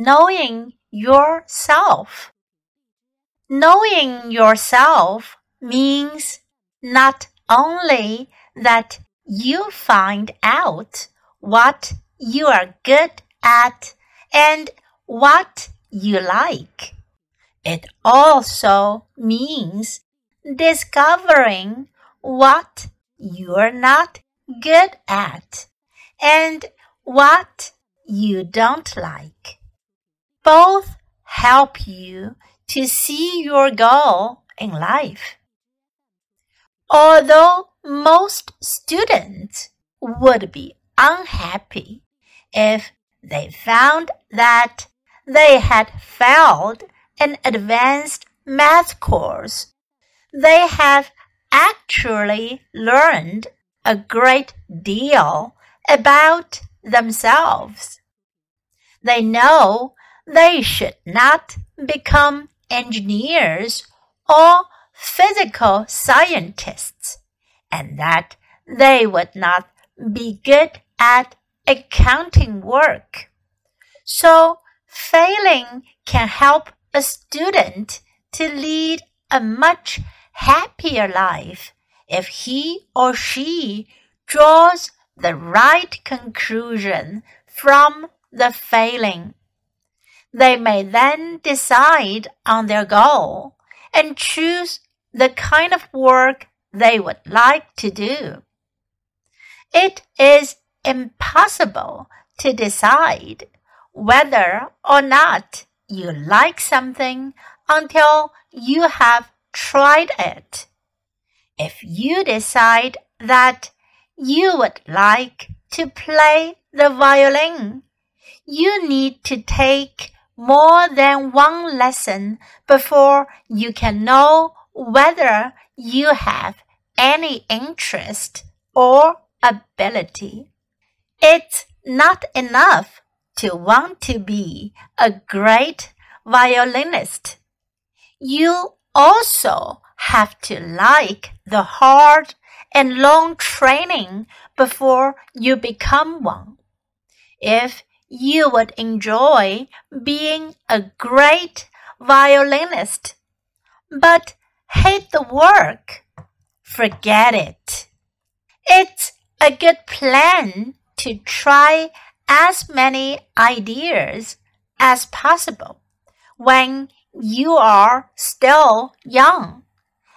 knowing yourself. Knowing yourself means not only that you find out what you are good at and what you like. It also means discovering what you're not good at and what you don't like. Both help you to see your goal in life. Although most students would be unhappy if they found that they had failed an advanced math course, they have actually learned a great deal about themselves. They know they should not become engineers or physical scientists, and that they would not be good at accounting work. So, failing can help a student to lead a much happier life if he or she draws the right conclusion from the failing. They may then decide on their goal and choose the kind of work they would like to do. It is impossible to decide whether or not you like something until you have tried it. If you decide that you would like to play the violin, you need to take more than one lesson before you can know whether you have any interest or ability. It's not enough to want to be a great violinist. You also have to like the hard and long training before you become one. If you would enjoy being a great violinist, but hate the work, forget it. It's a good plan to try as many ideas as possible when you are still young,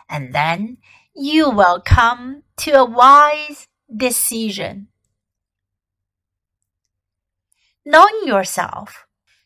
and then you will come to a wise decision. Knowing yourself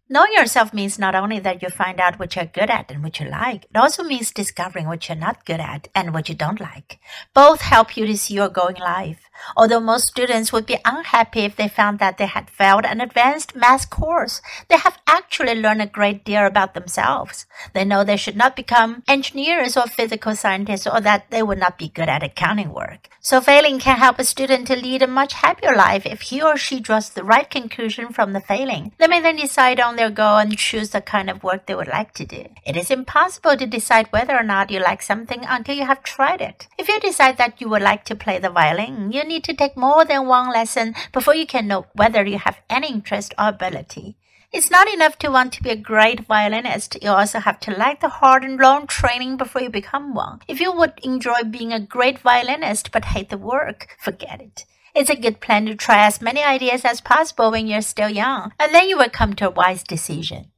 Knowing yourself means not only that you find out what you're good at and what you like, it also means discovering what you're not good at and what you don't like. Both help you to see your going in life. Although most students would be unhappy if they found that they had failed an advanced math course, they have actually learned a great deal about themselves. They know they should not become engineers or physical scientists or that they would not be good at accounting work. So failing can help a student to lead a much happier life if he or she draws the right conclusion from the failing. They may then decide on their goal and choose the kind of work they would like to do. It is impossible to decide whether or not you like something until you have tried it. If you decide that you would like to play the violin, you need to take more than one lesson before you can know whether you have any interest or ability. It's not enough to want to be a great violinist. You also have to like the hard and long training before you become one. If you would enjoy being a great violinist but hate the work, forget it. It's a good plan to try as many ideas as possible when you're still young, and then you will come to a wise decision.